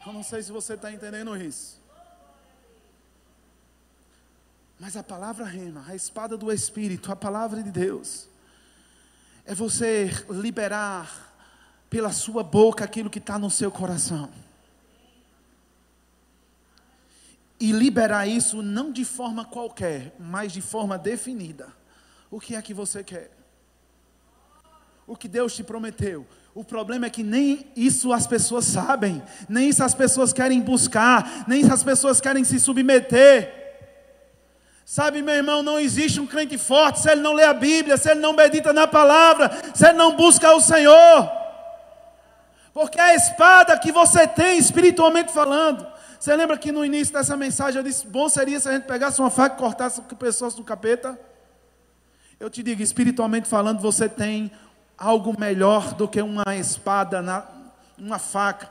Eu não sei se você está entendendo isso. Mas a palavra rema, a espada do Espírito, a palavra de Deus, é você liberar pela sua boca aquilo que está no seu coração. E liberar isso não de forma qualquer, mas de forma definida. O que é que você quer? O que Deus te prometeu? O problema é que nem isso as pessoas sabem, nem isso as pessoas querem buscar, nem isso as pessoas querem se submeter. Sabe, meu irmão, não existe um crente forte se ele não lê a Bíblia, se ele não medita na palavra, se ele não busca o Senhor. Porque a espada que você tem, espiritualmente falando, você lembra que no início dessa mensagem eu disse: bom seria se a gente pegasse uma faca e cortasse pessoas do capeta? Eu te digo, espiritualmente falando, você tem algo melhor do que uma espada, uma faca,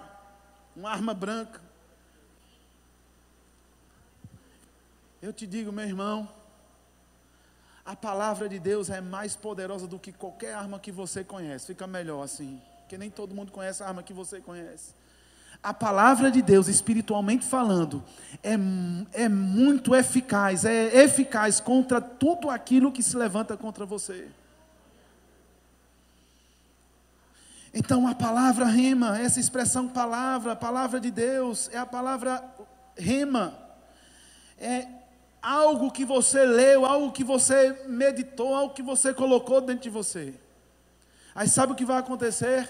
uma arma branca. Eu te digo, meu irmão, a palavra de Deus é mais poderosa do que qualquer arma que você conhece. Fica melhor assim, porque nem todo mundo conhece a arma que você conhece. A palavra de Deus, espiritualmente falando, é, é muito eficaz, é eficaz contra tudo aquilo que se levanta contra você. Então a palavra rema, essa expressão palavra, palavra de Deus, é a palavra rema. É algo que você leu, algo que você meditou, algo que você colocou dentro de você. Aí sabe o que vai acontecer?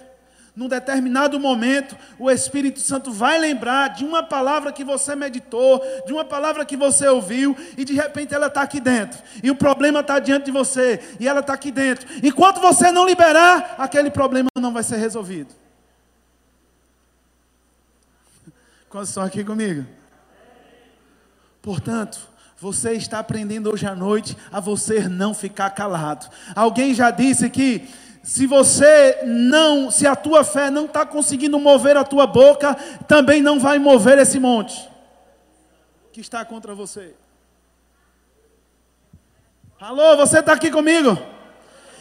Num determinado momento, o Espírito Santo vai lembrar de uma palavra que você meditou, de uma palavra que você ouviu, e de repente ela está aqui dentro. E o problema está diante de você, e ela está aqui dentro. Enquanto você não liberar, aquele problema não vai ser resolvido. Quantos estão aqui comigo? Portanto, você está aprendendo hoje à noite a você não ficar calado. Alguém já disse que se você não, se a tua fé não está conseguindo mover a tua boca, também não vai mover esse monte que está contra você. Alô, você está aqui comigo?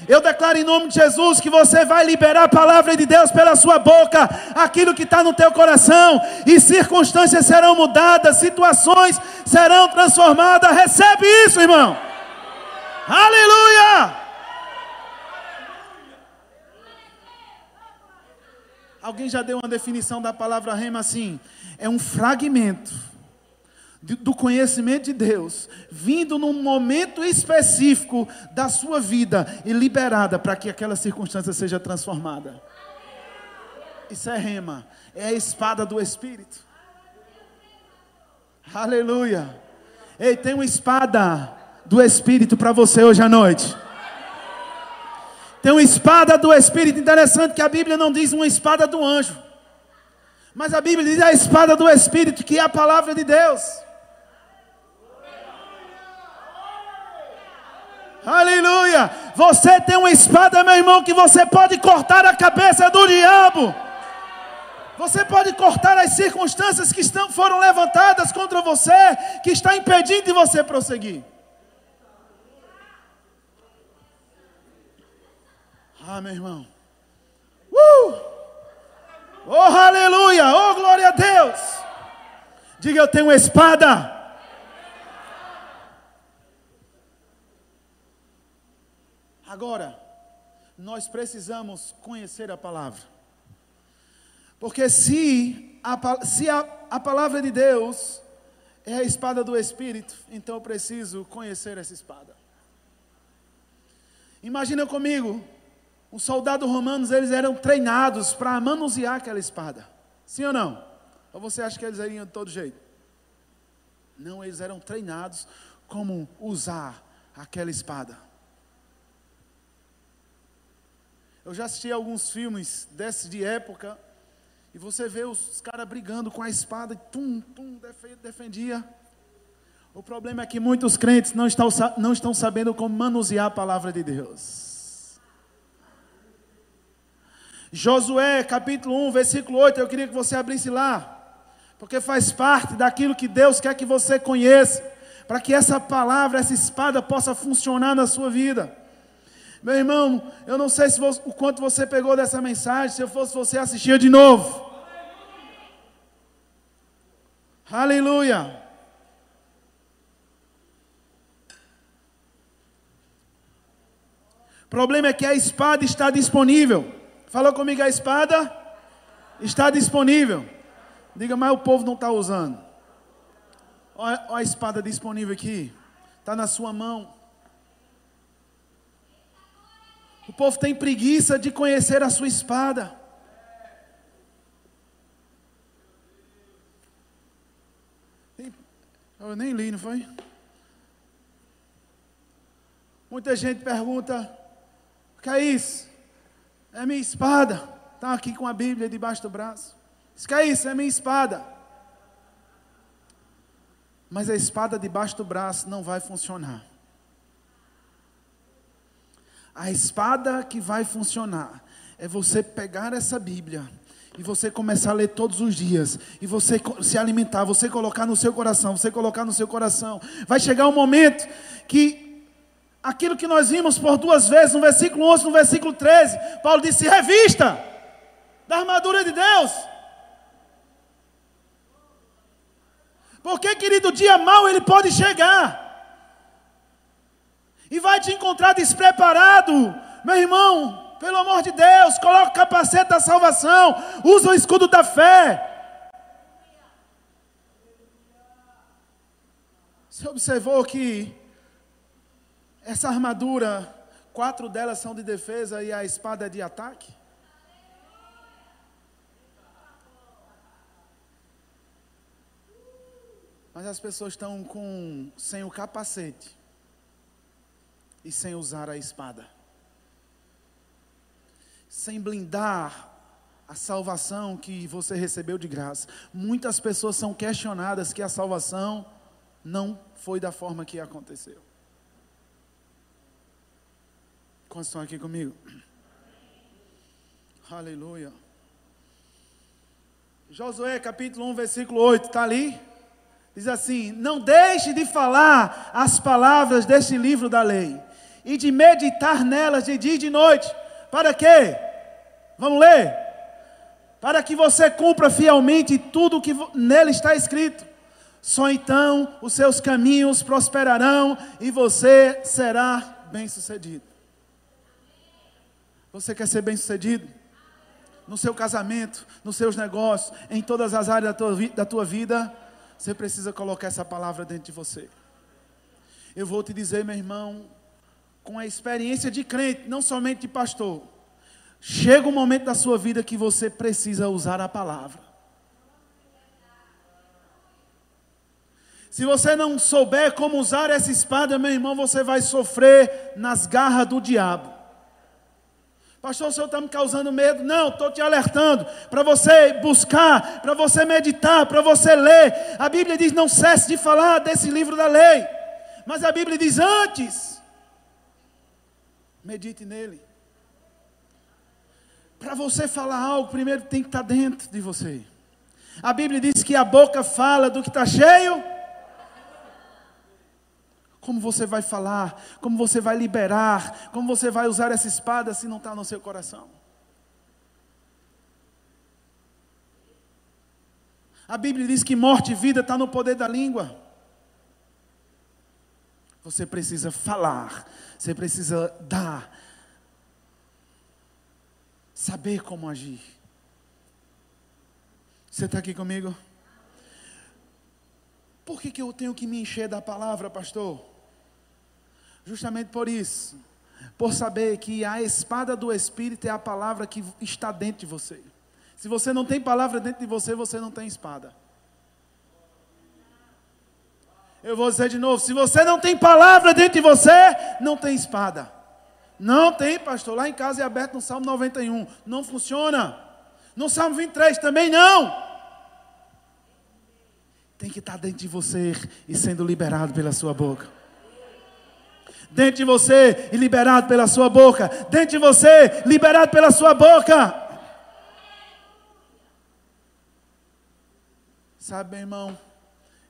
Eu declaro em nome de Jesus que você vai liberar a palavra de Deus pela sua boca, aquilo que está no teu coração, e circunstâncias serão mudadas, situações serão transformadas. Recebe isso, irmão. Aleluia! Alguém já deu uma definição da palavra rema assim? É um fragmento do conhecimento de Deus, vindo num momento específico da sua vida e liberada para que aquela circunstância seja transformada. Isso é rema, é a espada do Espírito. Aleluia. Ei, tem uma espada do Espírito para você hoje à noite. Tem uma espada do Espírito. Interessante que a Bíblia não diz uma espada do anjo. Mas a Bíblia diz a espada do Espírito, que é a palavra de Deus. Aleluia! Você tem uma espada, meu irmão, que você pode cortar a cabeça do diabo. Você pode cortar as circunstâncias que estão, foram levantadas contra você, que está impedindo de você prosseguir. Ah, meu irmão. Uh! Oh, aleluia! Oh, glória a Deus! Diga, eu tenho uma espada. Agora, nós precisamos conhecer a palavra. Porque se a, se a, a palavra de Deus é a espada do Espírito, então eu preciso conhecer essa espada. Imagina comigo, os soldados romanos, eles eram treinados para manusear aquela espada. Sim ou não? Ou você acha que eles iriam de todo jeito? Não, eles eram treinados como usar aquela espada. Eu já assisti alguns filmes desses de época, e você vê os caras brigando com a espada, e tum, tum, defendia. O problema é que muitos crentes não estão, não estão sabendo como manusear a palavra de Deus. Josué capítulo 1, versículo 8, eu queria que você abrisse lá, porque faz parte daquilo que Deus quer que você conheça, para que essa palavra, essa espada possa funcionar na sua vida. Meu irmão, eu não sei se você, o quanto você pegou dessa mensagem, se eu fosse você, assistia de novo. Aleluia. O problema é que a espada está disponível. Falou comigo, a espada está disponível. Diga, mas o povo não está usando. Olha, olha a espada disponível aqui. Está na sua mão. O povo tem preguiça de conhecer a sua espada. Eu nem li, não foi? Muita gente pergunta: o que é isso? É minha espada. Está aqui com a Bíblia debaixo do braço. Isso que é isso? É minha espada. Mas a espada debaixo do braço não vai funcionar. A espada que vai funcionar é você pegar essa Bíblia e você começar a ler todos os dias, e você se alimentar, você colocar no seu coração, você colocar no seu coração. Vai chegar um momento que aquilo que nós vimos por duas vezes, no versículo 11, no versículo 13, Paulo disse: revista da armadura de Deus. Porque, querido, o dia mau ele pode chegar. E vai te encontrar despreparado, meu irmão. Pelo amor de Deus, coloca o capacete da salvação, usa o escudo da fé. Você observou que essa armadura, quatro delas são de defesa e a espada é de ataque? Mas as pessoas estão com sem o capacete e sem usar a espada sem blindar a salvação que você recebeu de graça. Muitas pessoas são questionadas que a salvação não foi da forma que aconteceu. Quantos estão aqui comigo? Aleluia. Josué capítulo 1, versículo 8, está ali? Diz assim: Não deixe de falar as palavras deste livro da lei, e de meditar nelas de dia e de noite. Para quê? Vamos ler? Para que você cumpra fielmente tudo o que nele está escrito. Só então os seus caminhos prosperarão e você será bem-sucedido. Você quer ser bem-sucedido? No seu casamento, nos seus negócios, em todas as áreas da tua, da tua vida, você precisa colocar essa palavra dentro de você. Eu vou te dizer, meu irmão, com a experiência de crente, não somente de pastor Chega um momento da sua vida que você precisa usar a palavra. Se você não souber como usar essa espada, meu irmão, você vai sofrer nas garras do diabo. Pastor, o senhor está me causando medo? Não, estou te alertando para você buscar, para você meditar, para você ler. A Bíblia diz: não cesse de falar desse livro da lei. Mas a Bíblia diz: antes, medite nele. Para você falar algo, primeiro tem que estar tá dentro de você. A Bíblia diz que a boca fala do que está cheio. Como você vai falar, como você vai liberar, como você vai usar essa espada se não está no seu coração. A Bíblia diz que morte e vida está no poder da língua. Você precisa falar, você precisa dar, saber como agir. Você está aqui comigo? Por que, que eu tenho que me encher da palavra, pastor? Justamente por isso. Por saber que a espada do Espírito é a palavra que está dentro de você. Se você não tem palavra dentro de você, você não tem espada. Eu vou dizer de novo: se você não tem palavra dentro de você, não tem espada. Não tem, pastor. Lá em casa é aberto no Salmo 91. Não funciona. No Salmo 23 também não. Tem que estar dentro de você e sendo liberado pela sua boca. Dentro de você e liberado pela sua boca. Dentro de você, liberado pela sua boca. Sabe, meu irmão,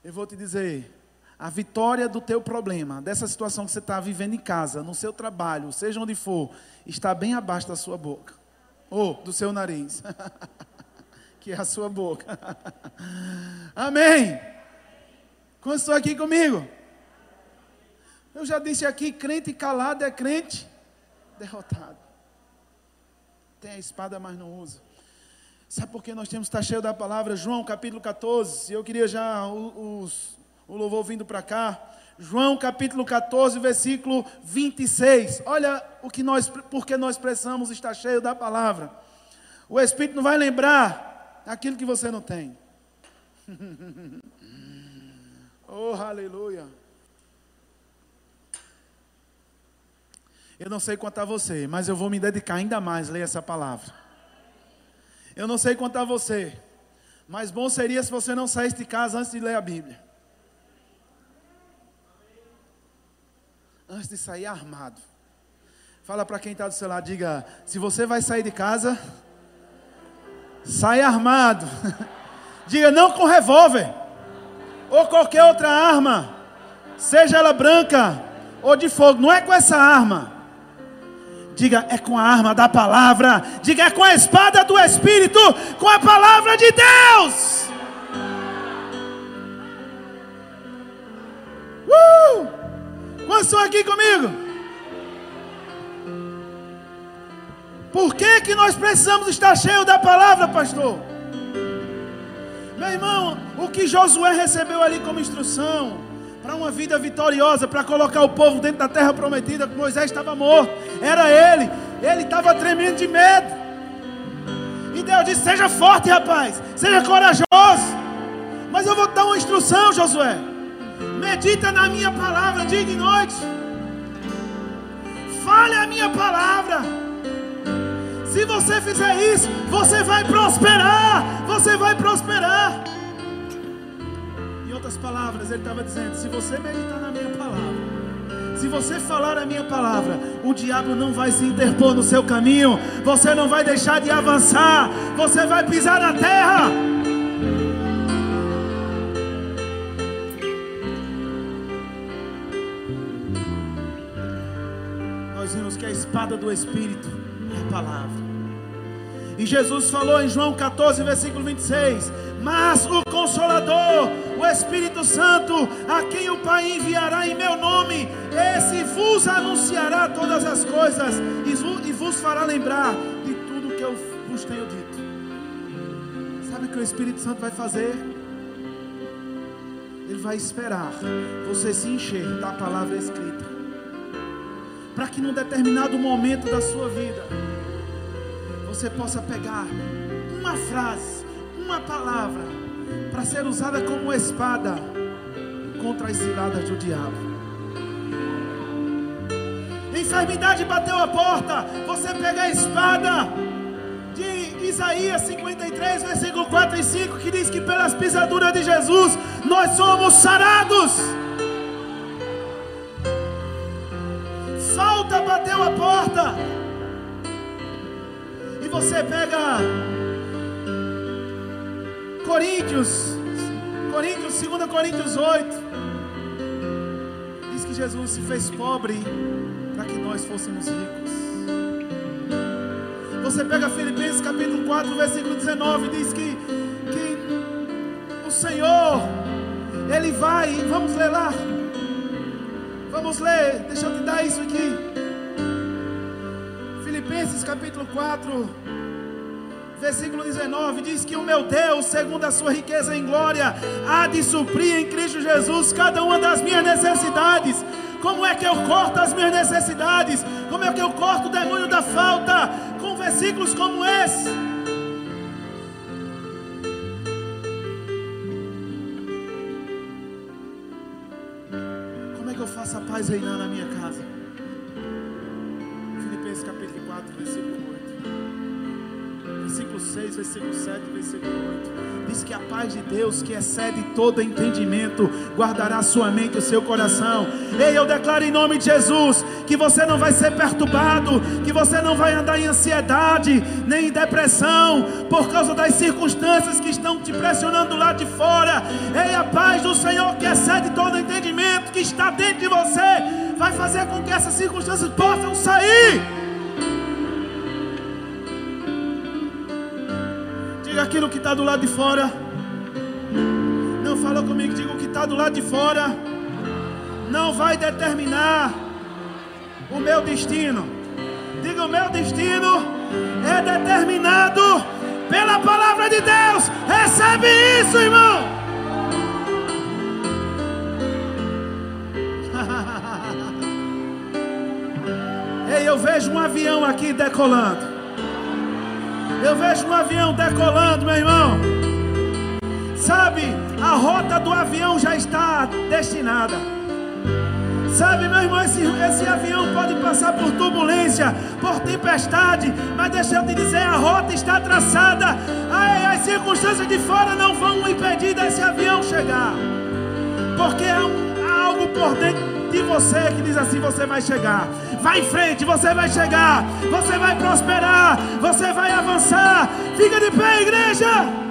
eu vou te dizer, a vitória do teu problema, dessa situação que você está vivendo em casa, no seu trabalho, seja onde for, está bem abaixo da sua boca. Ou do seu nariz. que é a sua boca. Amém. Quantos estão aqui comigo? Eu já disse aqui, crente calado é crente derrotado. Tem a espada, mas não usa. Sabe por que nós temos que estar cheio da palavra? João capítulo 14. Eu queria já os, o louvor vindo para cá. João capítulo 14, versículo 26. Olha o que nós, porque nós precisamos estar cheio da palavra. O Espírito não vai lembrar aquilo que você não tem. Oh, aleluia. Eu não sei a você, mas eu vou me dedicar ainda mais a ler essa palavra. Eu não sei a você, mas bom seria se você não saísse de casa antes de ler a Bíblia. Antes de sair armado. Fala para quem está do seu lado, diga: se você vai sair de casa, sai armado. diga não com revólver ou qualquer outra arma, seja ela branca ou de fogo. Não é com essa arma. Diga, é com a arma da palavra. Diga, é com a espada do Espírito, com a palavra de Deus. Quantos estão aqui comigo? Por que, que nós precisamos estar cheios da palavra, pastor? Meu irmão, o que Josué recebeu ali como instrução para uma vida vitoriosa, para colocar o povo dentro da terra prometida, Moisés estava morto, era ele, ele estava tremendo de medo. E Deus disse: Seja forte, rapaz, seja corajoso. Mas eu vou dar uma instrução, Josué. Medita na minha palavra dia e noite. Fale a minha palavra. Se você fizer isso, você vai prosperar. Você vai prosperar. Em outras palavras, ele estava dizendo: se você meditar na minha palavra, se você falar a minha palavra, o diabo não vai se interpor no seu caminho, você não vai deixar de avançar, você vai pisar na terra. Espada do Espírito é a palavra. E Jesus falou em João 14, versículo 26: Mas o Consolador, o Espírito Santo, a quem o Pai enviará em meu nome, esse vos anunciará todas as coisas e vos fará lembrar de tudo que eu vos tenho dito. Sabe o que o Espírito Santo vai fazer? Ele vai esperar você se encher da palavra escrita, para que num determinado momento da sua vida, você possa pegar uma frase, uma palavra, para ser usada como espada contra as ciladas do diabo. Enfermidade bateu a porta, você pega a espada de Isaías 53, versículo 4 e 5, que diz que pelas pisaduras de Jesus nós somos sarados. A porta, e você pega Coríntios, Coríntios, 2 Coríntios 8, diz que Jesus se fez pobre para que nós fôssemos ricos. Você pega Filipenses capítulo 4, versículo 19, diz que, que o Senhor, Ele vai, vamos ler lá, vamos ler, deixa eu te dar isso aqui. Capítulo 4, versículo 19, diz que o meu Deus, segundo a sua riqueza em glória, há de suprir em Cristo Jesus cada uma das minhas necessidades. Como é que eu corto as minhas necessidades? Como é que eu corto o demônio da falta? Com versículos como esse. Como é que eu faço a paz reinar na minha casa? Filipenses capítulo 4, versículo 8. Versículo 6, versículo 7, versículo 8. Diz que a paz de Deus, que excede todo entendimento, guardará sua mente e o seu coração. Ei, eu declaro em nome de Jesus que você não vai ser perturbado, que você não vai andar em ansiedade, nem em depressão, por causa das circunstâncias que estão te pressionando lá de fora. Ei, a paz do Senhor, que excede todo entendimento, que está dentro de você, vai fazer com que essas circunstâncias possam sair. Diga aquilo que está do lado de fora. Não falou comigo, diga o que está do lado de fora. Não vai determinar o meu destino. Diga o meu destino é determinado pela palavra de Deus. Recebe isso, irmão. Ei, eu vejo um avião aqui decolando. Eu vejo um avião decolando, meu irmão. Sabe, a rota do avião já está destinada. Sabe, meu irmão, esse, esse avião pode passar por turbulência, por tempestade, mas deixa eu te dizer, a rota está traçada. As, as circunstâncias de fora não vão impedir desse avião chegar. Porque há, um, há algo por dentro de você que diz assim: você vai chegar. Vai em frente, você vai chegar. Você vai prosperar. Você vai avançar. Fica de pé, igreja.